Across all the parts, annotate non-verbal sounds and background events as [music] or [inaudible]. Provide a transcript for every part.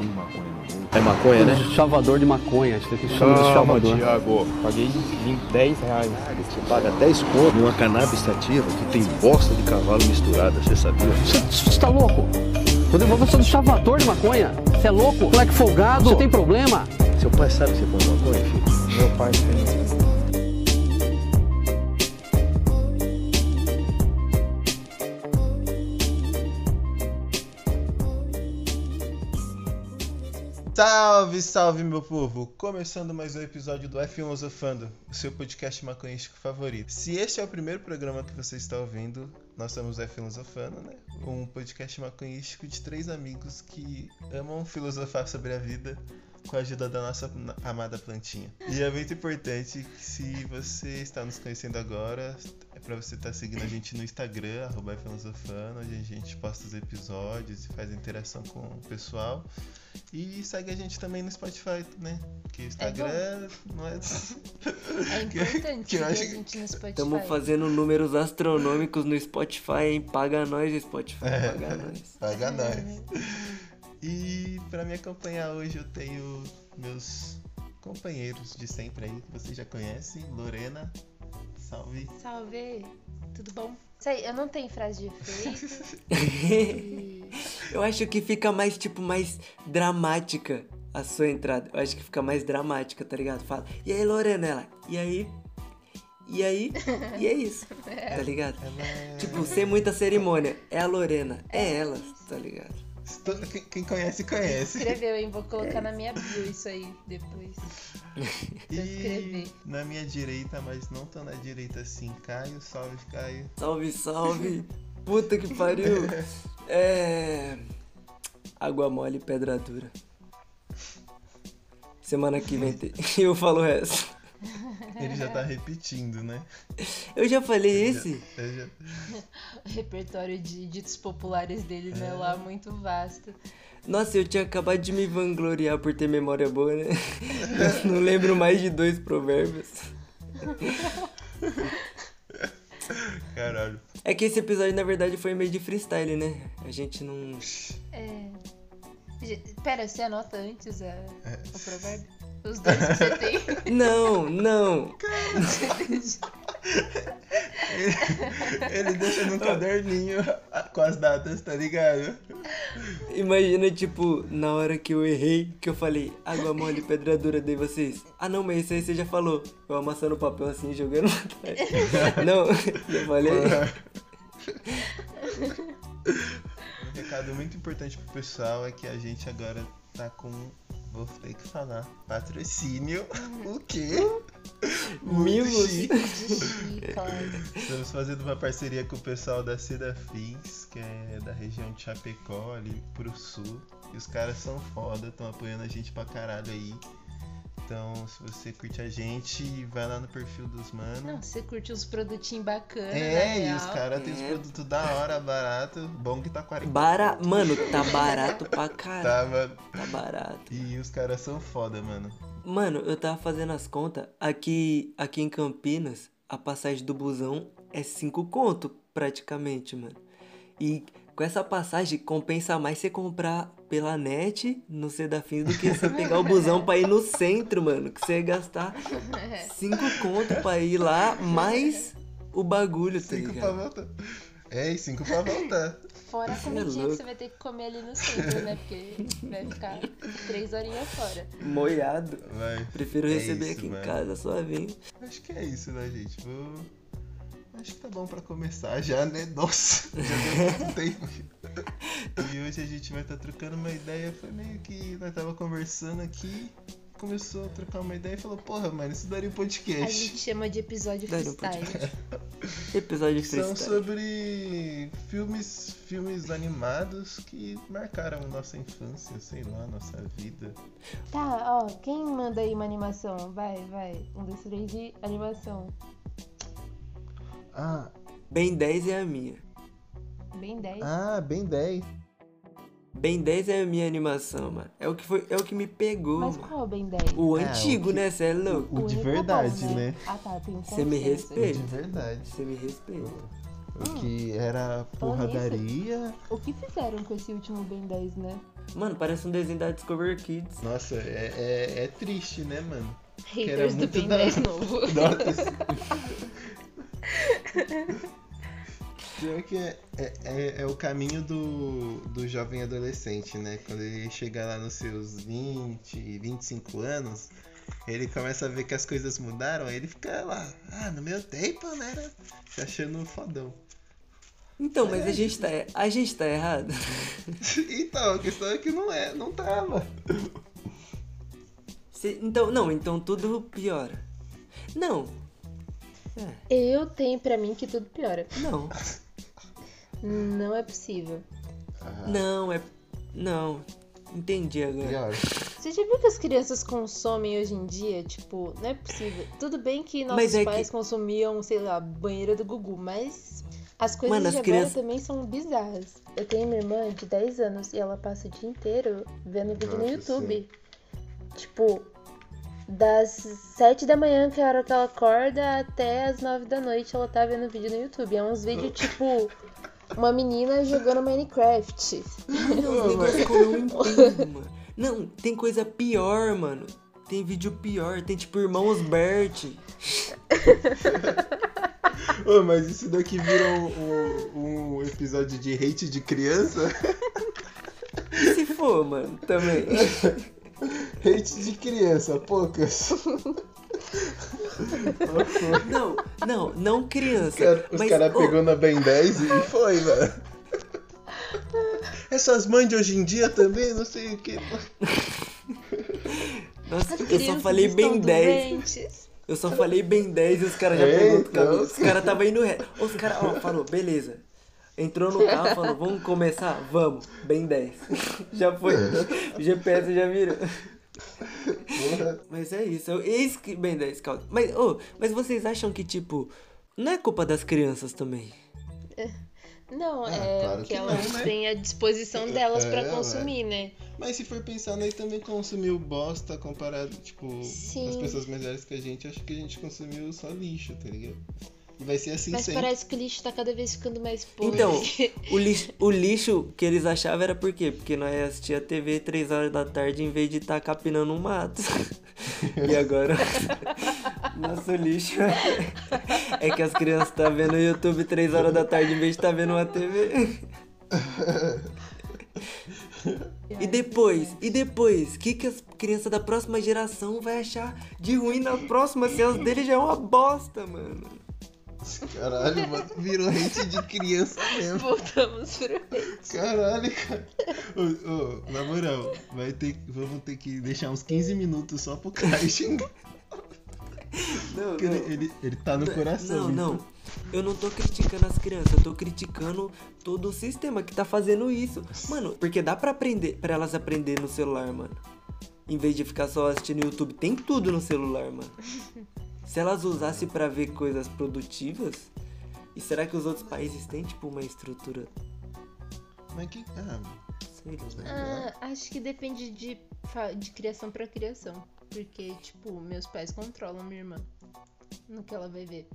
fuma maconha no mundo. É maconha, né? Chavador de maconha, acho que chama de chavador. Thiago. Paguei 20, 10 reais. Você paga 10 conto numa cannabis sativa que tem bosta de cavalo misturada, você sabia? Você tá louco? Rodrigo, você é um chavador de maconha? Você é louco? Moleque folgado? Você tem problema? Seu pai sabe que você fuma maconha, filho? Meu pai tem. Salve, salve meu povo! Começando mais um episódio do F Filosofando, o seu podcast maconhístico favorito. Se este é o primeiro programa que você está ouvindo, nós somos o F Filosofando, né? Um podcast maconhístico de três amigos que amam filosofar sobre a vida com a ajuda da nossa amada plantinha. E é muito importante que se você está nos conhecendo agora, é para você estar seguindo a gente no Instagram, arroba filosofando, onde a gente posta os episódios e faz interação com o pessoal. E segue a gente também no Spotify, né? Porque o Instagram não é. [laughs] É [laughs] importante que acho a que- gente no Spotify. Estamos fazendo números astronômicos no Spotify, hein? Paga nós, Spotify. É. Paga nós. Paga nós. E pra me acompanhar hoje eu tenho meus companheiros de sempre aí, que vocês já conhecem. Lorena, salve. Salve! Tudo bom? Sei, eu não tenho frase de efeito. e... [laughs] Eu acho que fica mais, tipo, mais dramática a sua entrada. Eu acho que fica mais dramática, tá ligado? Fala, e aí, Lorena? Ela, e aí? E aí? E é isso, [laughs] tá ligado? Ela é... Tipo, sem muita cerimônia. É a Lorena, é ela, tá ligado? Quem- Quem conhece, conhece. Escreveu, hein? Vou colocar na minha bio isso aí depois. [laughs] E escrever. na minha direita, mas não tão na direita assim, Caio, salve Caio. Salve, salve! Puta que pariu! [laughs] É. Água mole e pedra dura. Semana que vem tem- [laughs] eu falo o resto. [laughs] Ele já tá repetindo, né? Eu já falei esse? Eu já- O [laughs] repertório de ditos populares dele, né? Lá muito vasto. Nossa, eu tinha acabado de me vangloriar por ter memória boa, né? [laughs] Eu não lembro mais de dois provérbios. Caralho. É que esse episódio, na verdade, foi meio de freestyle, né? A gente não. É... Pera, você anota antes a... o provérbio? Os dois que você tem. [laughs] Não, não! Ele deixa no caderninho com as datas, tá ligado? Imagina, tipo, na hora que eu errei, que eu falei água mole, pedra dura, daí vocês. Ah, não, mas isso aí você já falou. Eu amassando o papel assim, jogando. [laughs] Não, [laughs] eu falei. Um recado muito importante pro pessoal é que a gente agora tá com. Vou ter que falar. Patrocínio. O quê? [laughs] Claro. [laughs] Estamos fazendo uma parceria com o pessoal da Seda Fins, que é da região de Chapecó, ali pro sul. E os caras são foda, estão apoiando a gente pra caralho aí. Então, se você curte a gente, vai lá no perfil dos manos. Não, você curte uns produtinhos bacanas, É, e os caras têm os É. produtos da hora, barato. Bom que tá 40 Bara... Mano, [laughs] tá barato pra Tá, caralho. mano. Tá barato. E os caras são foda, mano. Mano, eu tava fazendo as contas. Aqui, aqui em Campinas, a passagem do busão é 5 conto, praticamente, mano. E com essa passagem, compensa mais você comprar pela net no Sedafins do que você [laughs] pegar o busão pra ir no centro, mano. Que você ia gastar [laughs] 5 conto pra ir lá, mais o bagulho, tá Cinco pra ligado? voltar. É, e cinco pra voltar. Fora a é comidinha que louco. você vai ter que comer ali no centro, né? Porque vai ficar três horinhas fora. Moiado. Vai. Prefiro É receber isso, aqui mano. em casa, suavinho. Acho que é isso, né, gente? Vou... Acho que tá bom pra começar já, né? Nossa, já deu [laughs] tempo. E hoje a gente vai estar trocando uma ideia. Foi meio que nós tava conversando aqui, começou a trocar uma ideia e falou: Porra, mano, isso daria um A podcast. gente chama de episódio freestyle. Episódio São freestyle. sobre filmes, filmes animados que marcaram nossa infância, sei lá, nossa vida. Tá, ó, quem manda aí uma animação? Vai, vai. Um, dois, três e animação. Ah, Bem 10 é a minha. Bem 10. ah bem 10. Bem 10 é a minha animação, mano. É o que, foi, é o que me pegou, Mas mano. qual é o bem 10? O É, antigo, o que- né? Cê é louco? o de único verdade, bom, né? Ah, tá, tem Você me respeita. De verdade. Você me respeita. O que era porradaria. O que fizeram com esse último Ben 10, né? Mano, parece um desenho da Discover Kids. Nossa, é, é, é triste, né, mano? era Haters do muito Ben da- 10 novo. [laughs] Nossa. Pior que é, é, é, é o caminho do, do jovem adolescente, né? Quando ele chega lá nos seus 20, 25 anos, ele começa a ver que as coisas mudaram, aí ele fica lá, ah, no meu tempo, né? era Se achando fodão. Então, mas a gente tá, a gente tá errado. [laughs] então, a questão é que não é, não tava. Se- então, não, então tudo piora. Não. É, Eu tenho pra mim que tudo piora. não. Não é possível. Não, é. Não. Entendi agora. Pior. Você já viu que as crianças consomem hoje em dia? Tipo, não é possível. Tudo bem que nossos é pais que- consumiam, sei lá, banheira do Gugu, mas as coisas Mano, as de agora crianças- também são bizarras. Eu tenho uma irmã de 10 anos e ela passa o dia inteiro vendo vídeo no YouTube. Tipo, das 7 da manhã, que é a hora que ela acorda, até as 9 da noite ela tá vendo vídeo no YouTube. É uns vídeos tipo. Uma menina jogando Minecraft. Não, que eu não entendo, mano. Não, tem coisa pior, mano. Tem vídeo pior, tem tipo Irmãos Bert. Ô, mas isso daqui virou um, um episódio de hate de criança? Se for, mano, também. [laughs] Hate de criança, poucas. Não, não, não criança. Cara, os caras ô, pegou na Ben 10 e foi, mano. Essas mães de hoje em dia também, não sei o que. Nossa, As eu só falei bem 10. doentes. Eu só falei bem 10 e os caras já É, pegou outro então. caminho. Os caras tava indo reto. Os caras, ó, falou, beleza. Entrou no carro, falou, vamos começar? Vamos, bem 10. [laughs] Já foi. O GPS já virou. Mas é isso, eu- eis que bem 10, calma. Mas, ô, mas vocês acham que, tipo, não é culpa das crianças também? Não, Ah, é claro que que elas não, né? têm a disposição delas pra É, consumir, né? Mas se for pensar, nós também consumiu bosta comparado, tipo, Sim. as pessoas mais velhas que a gente, acho que a gente consumiu só lixo, tá ligado? E vai ser assim Mas sempre. parece que o lixo tá cada vez ficando mais podre. Então, [laughs] o lixo, o lixo que eles achavam era por quê? Porque nós assistia a TV 3 horas da tarde em vez de estar capinando um mato. [laughs] E agora, [laughs] nosso lixo é, é que as crianças estão vendo o YouTube 3 horas da tarde em vez de estar vendo uma TV. E depois, e depois, o que, que as crianças da próxima geração vai achar de ruim na próxima se as dele já é uma bosta, mano? Caralho, mano, virou hate de criança mesmo. Voltamos pro. Caralho, cara. Ô, ô, na moral, vai ter, vamos ter que deixar uns 15 minutos só pro cara [laughs] xingar. Não, Porque ele, ele, ele tá no coração. Não, não. então. Eu não tô criticando as crianças, eu tô criticando todo o sistema que tá fazendo isso. Mano, porque dá pra aprender, para elas aprender no celular, mano. Em vez de ficar só assistindo YouTube, tem tudo no celular, mano. [laughs] Se elas usassem pra ver coisas produtivas, e será que os outros países têm tipo uma estrutura, Mas que. Ah, sei lá. Ah, acho que depende de, de criação pra criação. Porque, tipo, meus pais controlam minha irmã no que ela vai ver.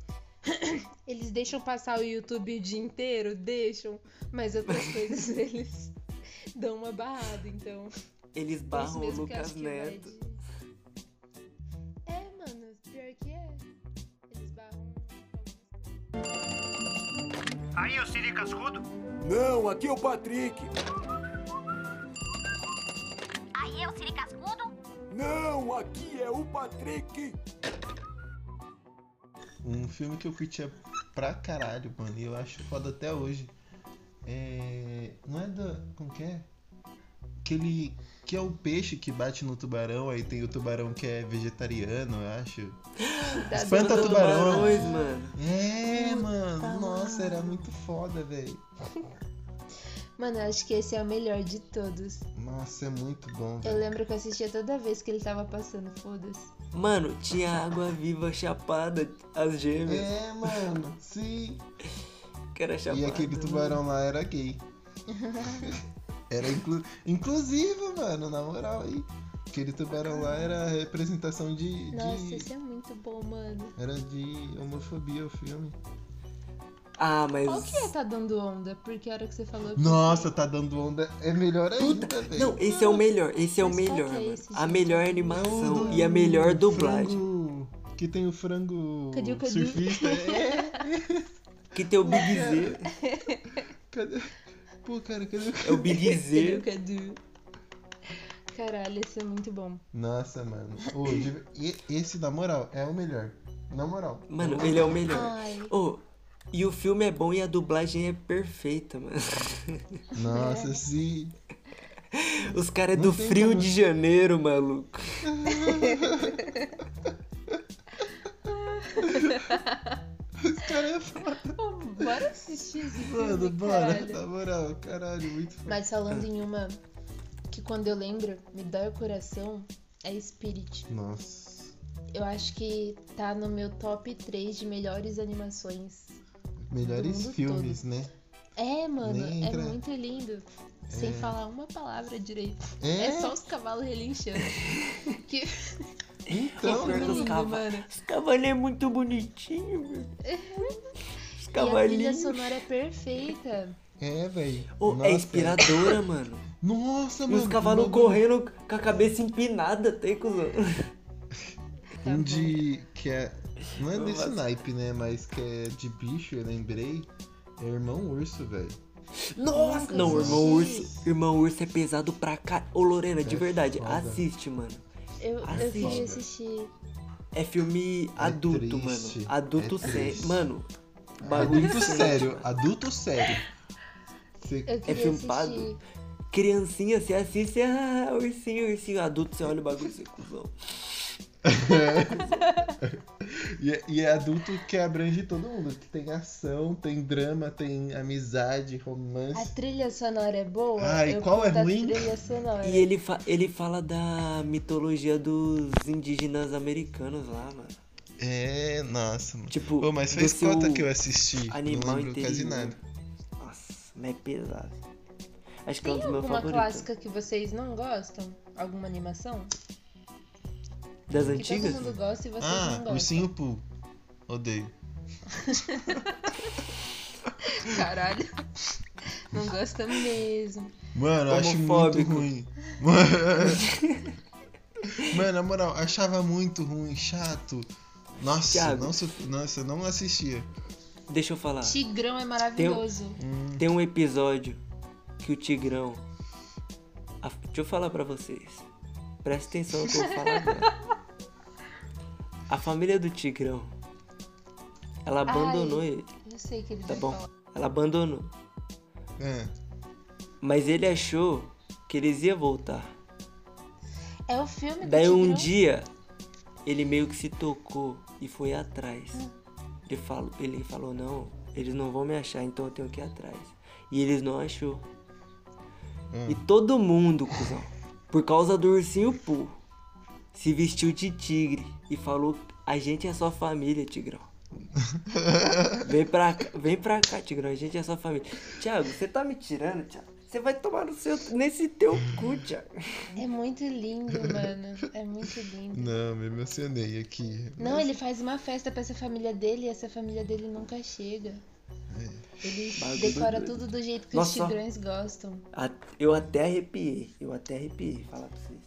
[coughs] Eles deixam passar o YouTube o dia inteiro? Deixam. Mas outras coisas [laughs] eles dão uma barrada, então. Eles barram o Lucas Neto. Aí, ô Siri Cascudo. Não, aqui é o Patrick. Aí é o Siri Cascudo? Não, aqui é o Patrick. Um filme que eu curtia pra caralho, mano, e eu acho foda até hoje. É. Não é da. Como que é? Aquele. Que é o peixe que bate no tubarão, aí tem o tubarão que é vegetariano, eu acho. Das Espanta tubarão. Tubarões, mano. É, mano. Nossa, era muito foda, velho. [laughs] Mano, eu acho que esse é o melhor de todos. Nossa, é muito bom, Eu velho. lembro que eu assistia toda vez que ele tava passando, foda-se. Mano, tinha água viva chapada, as gêmeas, É, mano. Sim. que era chapada. E aquele tubarão lá era gay. [laughs] Era inclu... inclusive, mano, na moral aí. Aquele tubarão lá era a representação de. Nossa, de... esse é muito bom, mano. Era de homofobia o filme. Ah, mas. Qual que é tá dando onda? Porque a hora que você falou. eu Nossa, tá dando onda. É melhor ainda, velho. Não, esse é o melhor. Esse é o Mas melhor, é mano. esse, A melhor animação e a melhor dublagem. frango- Que tem o frango Cadê o Cadu? surfista. É. [laughs] Que tem o Big Z. Cadê? Pô, cara, cadê o É o Big Cadê [laughs] Z. o Cadu? Caralho, esse é muito bom. Nossa, mano. Ô, de- e- esse, na moral, é o melhor. Na moral. Mano, ele é o melhor. Ai, Ô, e o filme é bom e a dublagem é perfeita, mano. Nossa, sim. Os caras é Não do tem Frio como- de Janeiro, maluco. [laughs] Os caras é foda. pô, bora assistir esse filme, Mano, bora. caralho. Na moral, caralho, muito foda. Mas falando em uma que quando eu lembro me dói o coração, é Spirit. Nossa. Eu acho que tá no meu top 3 de melhores animações. Melhores filmes, né? É, mano, Nem é entra- muito lindo. Sem falar uma palavra direito. É? É, só os cavalos relinchando. [laughs] que Então, [laughs] muito os lindo, cava- mano. Os cavalinhos é muito bonitinho, velho. Os E a trilha cavalinhos. sonora é perfeita. é, velho. Ô, Nossa, é inspiradora, mano. Nossa, E mano. os cavalos correndo com a cabeça empinada, tem cuzão. Tá Um de. que é. Não é desse Nossa. naipe, né? Mas que é de bicho, eu lembrei. É Irmão Urso, velho. Nossa! Nunca Não, irmão urso. Irmão urso é pesado pra cá. Ô, Lorena, de É verdade, foda. assiste, mano. Eu, eu Assiste. queria assistir. É filme adulto, triste, mano. Adulto é sério. Mano, bagulho Adulto sério, adulto sério. Você- queria filme assistir. criancinha, você assiste, ah, ursinho, ursinho. Adulto, você olha o bagulho, você é cuzão. [laughs] E, é- e é adulto que abrange todo mundo. Que tem ação, tem drama, tem amizade, A romance. trilha sonora é boa? Ai, eu qual é a ruim? E ele, fa ele fala da mitologia dos indígenas americanos lá, mano. É, nossa, mano. Tipo, Pô, mas do faz seu cota que eu assisti. animal não lembro quase nada. Nossa, mas é pesado. Acho que é um Tem dos meus alguma clássica que vocês não gostam? Alguma animação? Das Que antigas? todo mundo gosta e vocês Ah, não gostam. Ursinho Poo. Odeio. [laughs] Caralho. Não gosta mesmo. Mano, eu acho muito ruim. Mano, [laughs] Mano, na moral, achava muito ruim, chato. Nossa, Thiago. não, nossa, não assistia. Deixa eu falar. Tigrão é maravilhoso. Hum, Tem um episódio que o Tigrão. a- Deixa eu falar pra vocês. Presta atenção no que eu vou falar agora. [laughs] A família do Tigrão. Ela abandonou Ai. ele, Eu sei que ele tá vai bom? falar. Ela abandonou. é. Mas ele achou que eles iam voltar. É o filme do Daí um dia, ele meio que se tocou e foi atrás. Ele falou, ele falou, não, eles não vão me achar, então eu tenho que ir atrás. E eles não achou. Hum. E todo mundo, cuzão, por causa do ursinho Poo, se vestiu de tigre e falou, a gente é sua família, Tigrão. [laughs] vem pra cá, vem pra cá, Tigrão, a gente é sua família. Thiago, você tá me tirando, Thiago? Você vai tomar no seu, nesse teu cu, Thiago. É muito lindo, mano. É muito lindo. Não, me emocionei aqui. Não, Mas- ele faz uma festa pra essa família dele e essa família dele nunca chega. Ele Bagulho decora doido. tudo do jeito que Nossa. os tigrões gostam. Eu até arrepiei, eu até arrepiei, falar pra vocês.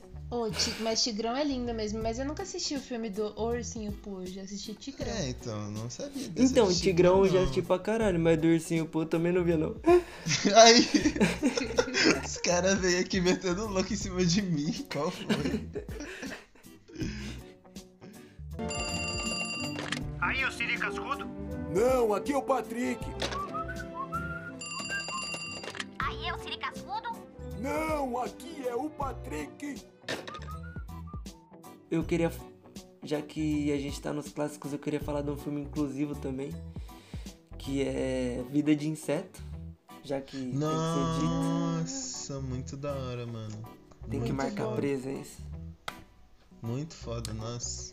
Ti- mas Tigrão é lindo mesmo. Mas eu nunca assisti o filme do Ursinho Poo. Já assisti Tigrão. É, então, eu não sabia. Então, tipo, Tigrão eu já assisti pra caralho, mas do ursinho pô também não via não. [laughs] Aí, os caras veio aqui metendo louco em cima de mim. Qual foi? Aí, ô Siri Cascudo. Não, aqui é o Patrick. Aí eu, Siri Cascudo. Não, aqui é o Patrick. Eu queria, já que a gente tá nos clássicos, eu queria falar de um filme inclusivo também, que é Vida de Inseto, já que tem que ser dito, Nossa, muito da hora, mano. tem que Muito marcar foda. presença. Muito foda, nossa.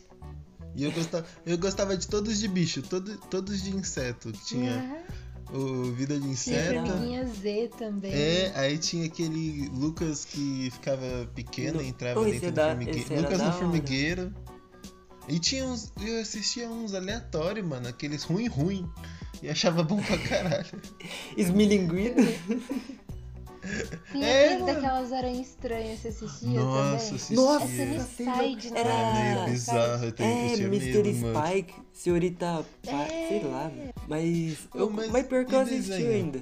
E eu gostava, eu gostava de todos de bicho, todo, todos de inseto. que Tinha o Vida de Tinha Inseto. Formiguinha Z também. É, aí tinha aquele Lucas que ficava pequeno No- e entrava Oh, dentro é do da- formigueiro. Lucas no formigueiro. E tinha uns. Eu assistia uns aleatórios, mano. Aqueles ruim ruim. E achava bom pra caralho. [laughs] Esmilinguido. Tinha É, daquelas aranhas estranhas, você assistia Nossa, também? assistia. Nossa, Suicide, né? Era- meio bizarro, eu tenho É, Mr. medo, mano. Spike, Senhorita. É. Sei lá. Mas. Eu- mas mas, pior que eu assisti ainda.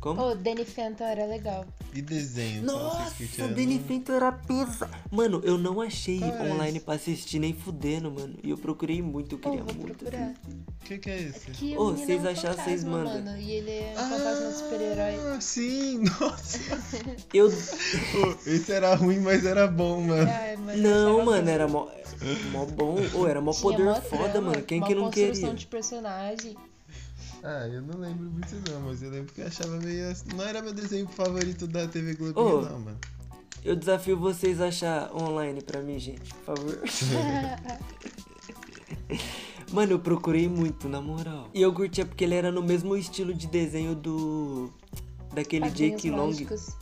Como? Ô, Danny Phantom era legal. E desenho? vocês Nossa, curtiram? Danny Phantom era pesado. Mano, eu não achei Qual online esse? pra assistir nem fudendo, mano. E eu procurei muito, eu queria vou muito. procurar. O que, que é esse? Que Ô, o menino vocês é um acharam, vocês mandam. mano. E ele é um fantasma super-herói. Ah, sim, [laughs] nossa. [laughs] Eu. Pô, esse era ruim, mas era bom, mano. Ai, mas Não, mano, era mó, mó bom. Ô, era mó Tinha poder mó foda, trama, mano. Quem que não construção queria? de personagem. Ah, eu não lembro muito não, mas eu lembro que eu achava meio... assim- Não era meu desenho favorito da TV Globinho, Ô. não, mano. Eu desafio vocês a achar online pra mim, gente, por favor. [laughs] Mano, eu procurei muito, na moral. E eu curtia porque ele era no mesmo estilo de desenho do. Daquele Padrinhos Jake Long Mágicos.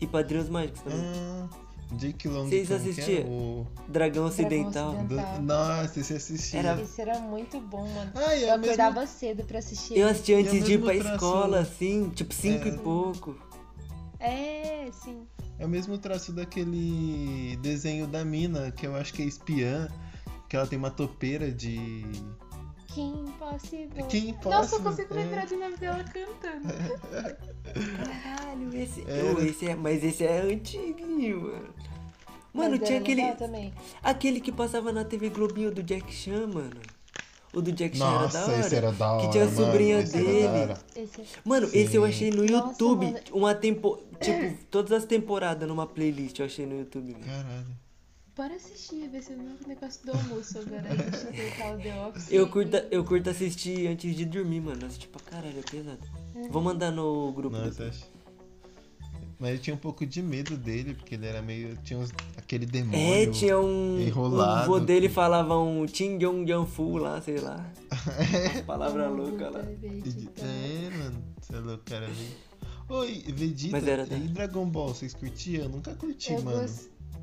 e Padrinhos Mágicos também. Ah, Jake Long. Vocês assistiam? O... Dragão Ocidental. Ocidental. do- Nossa, esse assistia. Era- Esse era muito bom, mano. Ah, é Eu mesmo... acordava cedo pra assistir. Eu assisti é antes de ir pra traço- escola, assim, tipo cinco É. e pouco. É, sim. É o mesmo traço daquele desenho da mina, que eu acho que é espiã, que ela tem uma topeira de. Que impossível. Que Nossa, eu consigo é. lembrar de nome dela cantando. Caralho, esse. Ô, esse é... Mas esse é antiguinho, mano. Mano, Mas tinha aquele. Aquele que passava na TV Globinho do Jack Chan, mano. O do Jack Chan era da Nossa, hora. esse era da hora. Que tinha a mano, sobrinha da dele. Esse... Mano, Sim. esse eu achei no Nossa, YouTube. mano. Uma tempo. Tipo, todas as temporadas numa playlist eu achei no YouTube. Caralho. Bora assistir, vai ser o novo negócio do almoço agora. A gente vê tal The Office. Eu curto, eu curto assistir antes de dormir, mano. Assistir pra caralho, é pesado. Vou mandar no grupo. Nossa, depois. acho. Mas eu tinha um pouco de medo dele, porque ele era meio. Tinha uns... aquele demônio. É, tinha um. enrolado. O vô dele falava um Ching Yong Yang Fu lá, sei lá. [laughs] Uma palavra louca lá. É, mano, você é louco, cara. Oi, Vegeta Mas era e da- Dragon Ball, vocês curtiam? Eu nunca curti, Eu mano.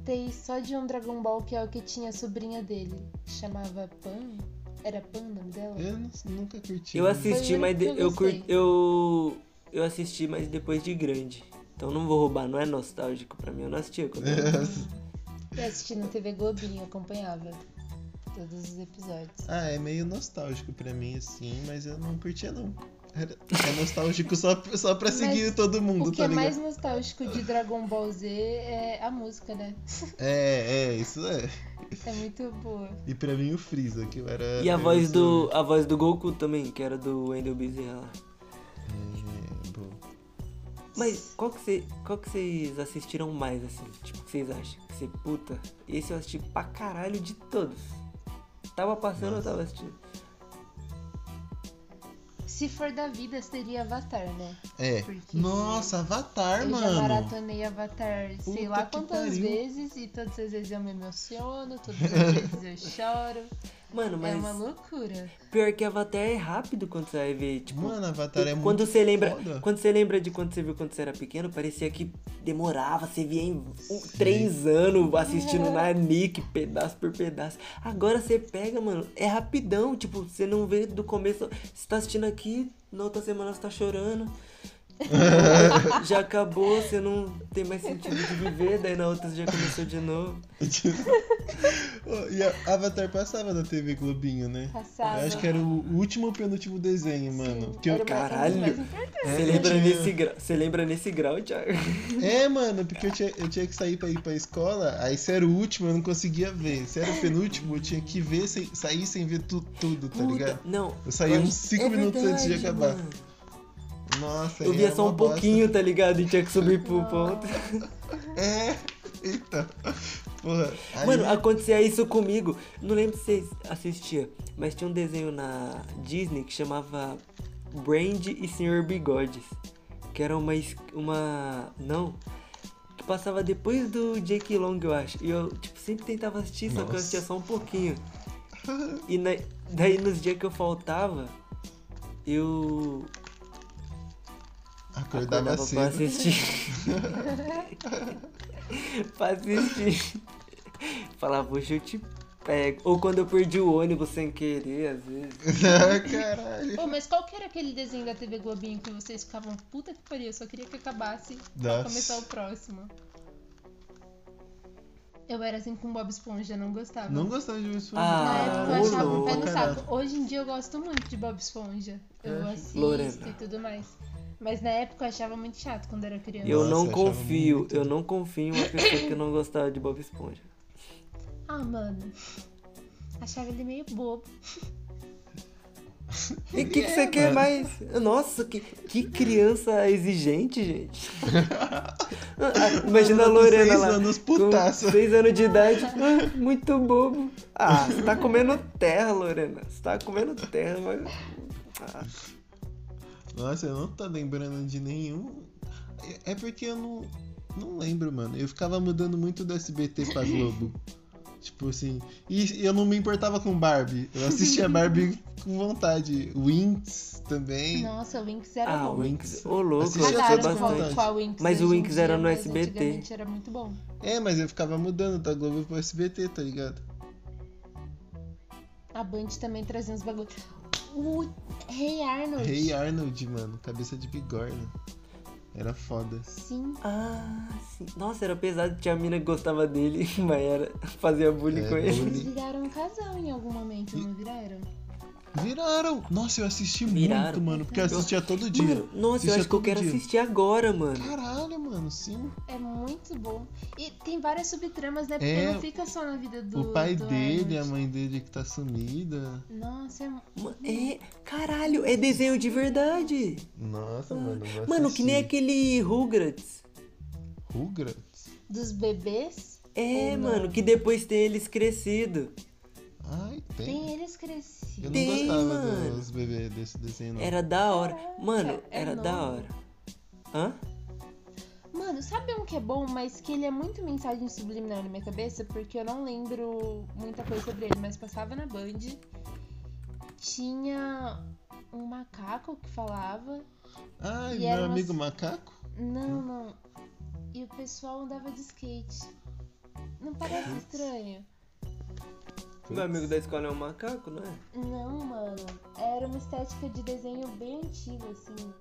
Gostei só de um Dragon Ball que é o que tinha a sobrinha dele. Chamava Pan? Era Pan o nome dela? Eu não- nunca curti. Eu assisti, mas de- eu eu curti. Eu. Eu assisti, mas depois de grande. Então não vou roubar, não é nostálgico pra mim. Eu não assistia quando Eu [laughs] assisti na TV Globinho, acompanhava todos os episódios. Ah, é meio nostálgico pra mim, assim, mas eu não curtia, não. Era- É nostálgico só, só pra Mas seguir todo mundo, O que tá é ligado? mais nostálgico de Dragon Ball Z é a música, né? É, é, isso é. É muito boa. E pra mim o Freeza, que eu era. E a voz do. A voz do Goku também, que era do Wendell Bezerra. É, bom. Mas qual que, cê, qual que vocês assistiram mais, assim? Tipo, que vocês acham? Que você, puta, esse eu assisti pra caralho de todos. Tava passando, eu tava assistindo. Se for da vida, seria Avatar, né? É. Porque Nossa, Avatar, eu já mano. maratonei Avatar sei Puta lá que quantas pariu. vezes e todas as vezes eu me emociono, todas as vezes eu choro. [laughs] Mano, É mas uma loucura. pior que Avatar é rápido quando você vai ver, tipo. Mano, Avatar é muito quando você lembra, foda. quando você lembra de quando você viu quando você era pequeno, parecia que demorava, você via em um- três anos assistindo na Nick, pedaço por pedaço. Agora você pega, mano, é rapidão, tipo, você não vê do começo, você tá assistindo aqui, na outra semana você tá chorando. [laughs] já acabou, você não tem mais sentido de viver, daí na outra já começou de novo. [laughs] E a Avatar passava na TV Globinho, né? Passava. Eu acho que era o último ou penúltimo desenho, mano. Que eu- Caralho. importantes. É, Você lembra, tinha- nesse grau, você lembra nesse grau, Thiago? É, mano, porque eu tinha, eu tinha que sair pra ir pra escola, aí se era o último eu não conseguia ver. Se era o penúltimo, eu tinha que ver sem, sair sem ver tu- tudo, tá ligado? Não. Eu saía uns cinco é minutos antes de acabar. mano. Nossa, Eu via era só um bosta. pouquinho, tá ligado? E tinha que subir pro ponto. [laughs] É, eita. Porra. Aí, Mano, acontecia isso comigo. Não lembro se vocês assistiam, mas tinha um desenho na Disney que chamava Brand e Senhor Bigodes. Que era uma. uma. Não. Que passava depois do Jake Long, eu acho. E eu, tipo, sempre tentava assistir, só que eu Nossa. assistia só um pouquinho. E na- daí nos dias que eu faltava, eu acordava, acordava pra cedo. assistir. pra assistir. Falava, hoje eu te pego. Ou quando eu perdi o ônibus sem querer, às vezes. [laughs] Caralho. Pô, mas qual que era aquele desenho da TV Globinho que vocês ficavam, puta que pariu, eu só queria que acabasse pra Nossa. começar o próximo? Eu era assim com Bob Esponja, não gostava. Não gostava de ver Ah, Na época eu achava um pé no saco. Hoje em dia eu gosto muito de Bob Esponja. Eu É. assisto Lorena. e tudo mais. Mas na época eu achava muito chato quando era criança. Eu Nossa, não eu confio, muito. eu não confio em uma pessoa que não gostava de Bob Esponja. Ah, mano. Achava ele meio bobo. E o que, que você quer mais? Nossa, que, que criança exigente, gente. [laughs] Imagina a Com Lorena seis lá. anos, com putaça. seis anos de idade. Ah, muito bobo. Ah, você tá comendo terra, Lorena. Você tá comendo terra, mas. Ah, Nossa, eu não tô lembrando de nenhum. É- É porque eu não, não lembro, mano. Eu ficava mudando muito do SBT pra [laughs] Globo. tipo assim. E eu não me importava com Barbie. Eu assistia Barbie [laughs] com vontade. Winx também. Nossa, o Winx era ah, bom. o Winx. Ô, louco, eu Assistia com, bastante. bastante. com a Winx Mas o Winx era no mas SBT. Antigamente era muito bom. É, mas eu ficava mudando da Globo pro SBT, tá ligado? A Band também trazia uns bagulho. O Rei Arnold. Rei Arnold, mano. Cabeça de bigorna. Era foda. Sim. Ah, sim. Nossa, era pesado. Tinha a mina que gostava dele, [laughs] mas era, fazia bullying É, com ele. Eles viraram um casal em algum momento, não viraram? Viraram! Nossa, eu assisti Viraram. muito, mano. Porque eu assistia todo dia. Mano, nossa, eu Assistia acho que eu quero dia. assistir agora, mano. Caralho, mano, sim. É muito bom. E tem várias subtramas, né? Porque É, não fica só na vida do. o pai do dele, a mãe dele que tá sumida. Nossa, é. É, caralho, é desenho de verdade. Nossa, mano. vou Mano, que nem aquele Rugrats. Rugrats? Dos bebês. É, mano, que depois tem eles crescido. Ai, tem. Tem eles Eu crescidos. não Tem, gostava mano. dos bebês desse desenho, não. Era da hora. Mano, é era da novo. hora. Hã? Mano, sabe um que é bom, mas que ele é muito mensagem subliminar na minha cabeça? Porque eu não lembro muita coisa sobre ele, mas passava na Band. Tinha um macaco que falava. Ai, E meu era umas- amigo macaco? Não, não. E o pessoal andava de skate. Não parece estranho? Meu amigo da escola é um macaco, não é? Não, mano. Era uma estética de desenho bem antigo, assim.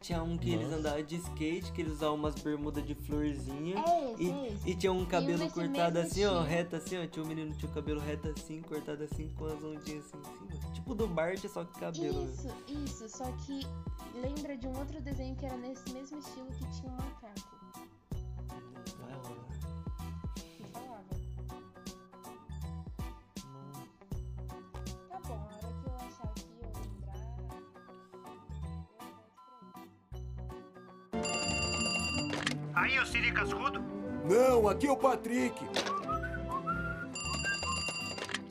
Tinha um que eles Nossa. andavam de skate, que eles usavam umas bermudas de florzinha. É esse, E, é esse. e tinha um cabelo cortado assim, ó, reto assim, ó. Tinha um menino que tinha o cabelo reto assim, cortado assim, com as ondinhas assim em cima. Tipo do Bart, só que cabelo. né? Isso, isso. Só que lembra de um outro desenho que era nesse mesmo estilo que tinha um macaco. Cascudo. Não, aqui é o Patrick.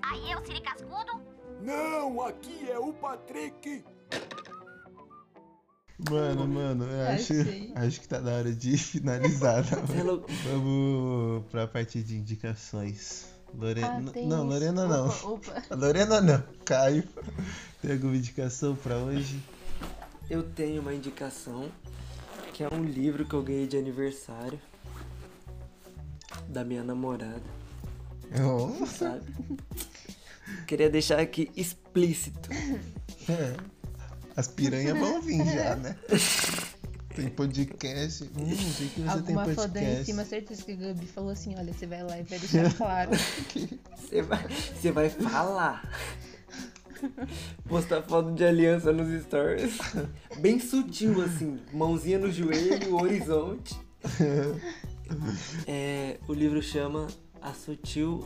Aí, eu, Siri Cascudo. Não, aqui é o Patrick. Mano, mano, eu acho, Achei. acho que tá na hora de [laughs] finalizar. tá? É. Vamos pra parte de indicações. Lorena. Ah, não. Lorena não. Opa, opa. [laughs] Lorena não. Caio. Tem alguma indicação pra hoje? Eu tenho uma indicação, que é um livro que eu ganhei de aniversário da minha namorada, Oh, sabe? Queria deixar aqui explícito. é. As piranhas vão vir já, né? Tem podcast. Hum, sei que você Alguma tem foda em podcast. cima, certeza que a Gabi falou assim: olha, você vai lá e vai deixar claro. Você vai, você vai falar. [laughs] Postar foto de aliança nos stories. [laughs] Bem sutil, assim. Mãozinha no joelho, horizonte. [laughs] É, o livro chama A Sutil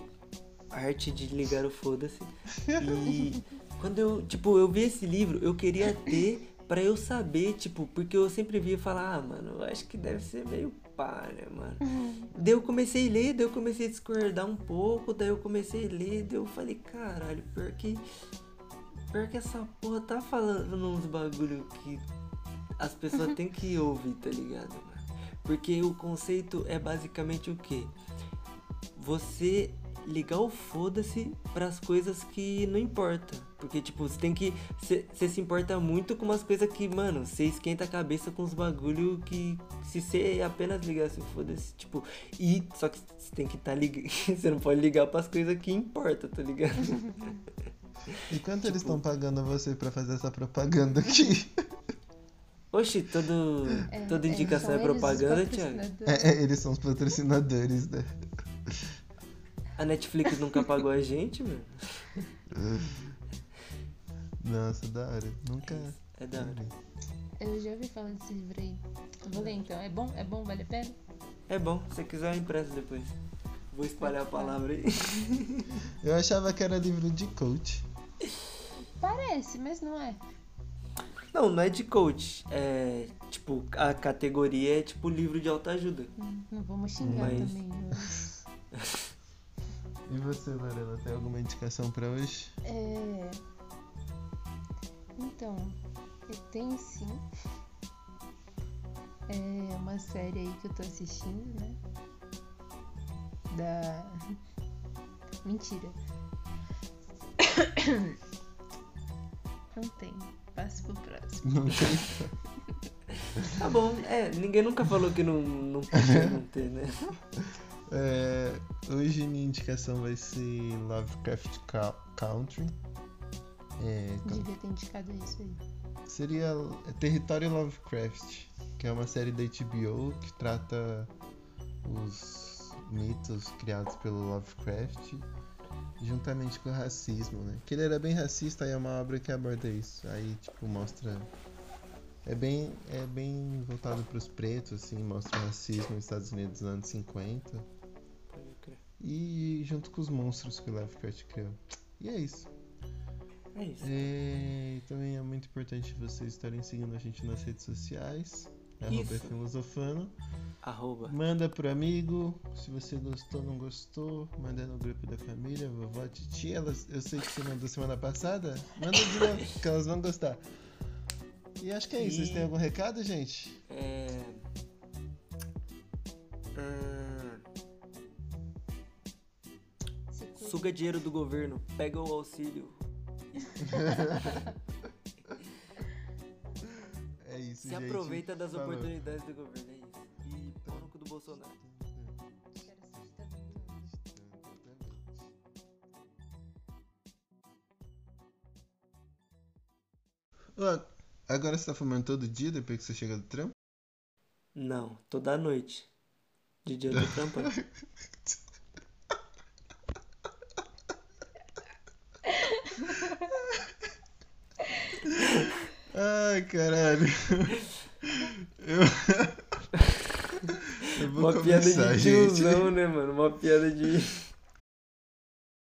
Arte de Ligar o Foda-se. E quando eu, tipo, eu vi esse livro, eu queria ter pra eu saber, tipo, porque eu sempre via falar, ah, mano, eu acho que deve ser meio pá, né, mano? Daí eu comecei a ler, daí eu comecei a discordar um pouco, daí eu comecei a ler, daí eu falei, caralho, pior que. Pior que essa porra tá falando uns bagulho que as pessoas têm que ouvir, tá ligado? Porque o conceito é basicamente o quê? Você ligar o foda-se pras coisas que não importa. Porque, tipo, você tem que. Você se importa muito com umas coisas que, mano, você esquenta a cabeça com os bagulho que. Se você apenas ligasse o foda-se, tipo. E. Só que você tem que estar tá ligando. [laughs] Você não pode ligar pras coisas que importam, tá ligado? [laughs] E quanto eles estão pagando você pra fazer essa propaganda aqui? [laughs] Oxi, todo, É, toda é, indicação é propaganda, Thiago. É, é, eles são os patrocinadores, né? A Netflix nunca pagou a gente, mano. Nossa, da hora. Nunca. É da hora. Eu já ouvi falar desse livro aí. Eu Vou ler então. É bom? É bom? Vale a pena? É bom, se você quiser eu empresto depois. Vou espalhar a palavra aí. Eu achava que era livro de coach. Parece, mas não é. Não, não é de coach. É tipo, a categoria é tipo livro de autoajuda. Não vamos xingar Mas- também. né? [laughs] E você, Lorena, tem alguma indicação pra hoje? É... Então, eu tenho sim. É uma série aí que eu tô assistindo, né? Da. Mentira. [coughs] [coughs] Não tem. Passo pro próximo. Não tem. [laughs] Tá bom, é, ninguém nunca falou que não, não podia não ter, né? É, hoje minha indicação vai ser Lovecraft Cou- Country. É, Devia ter indicado isso aí. seria é Território Lovecraft, que é uma série da HBO que trata os mitos criados pelo Lovecraft juntamente com o racismo, né? Que ele era bem racista e é uma obra que aborda isso. Aí, tipo, mostra é bem é bem voltado para os pretos, assim, mostra o racismo nos Estados Unidos nos anos 50 e junto com os monstros que o Lovecraft criou. E é isso. É isso. É, e também é muito importante vocês estarem seguindo a gente nas redes sociais. Arroba Isso. Filosofano. Arroba. Manda pro amigo. Se você gostou, não gostou, manda no grupo da família, vovó, titia. Elas, eu sei que você mandou semana passada. Manda de novo, [coughs] que elas vão gostar. E acho que é isso. Vocês E- têm algum recado, gente? É. Cuida. suga dinheiro do governo, pega o auxílio. [laughs] Se gente. aproveita das Falou. oportunidades do governo, é isso. E pau no cu do Bolsonaro. Agora você tá fumando todo dia depois que você chega do trampo? Não, toda noite. De dia eu tô trampando. [laughs] Ai, caralho. Eu, [laughs] eu vou Uma piada começar, de gente. tiozão, né, mano? Uma piada de.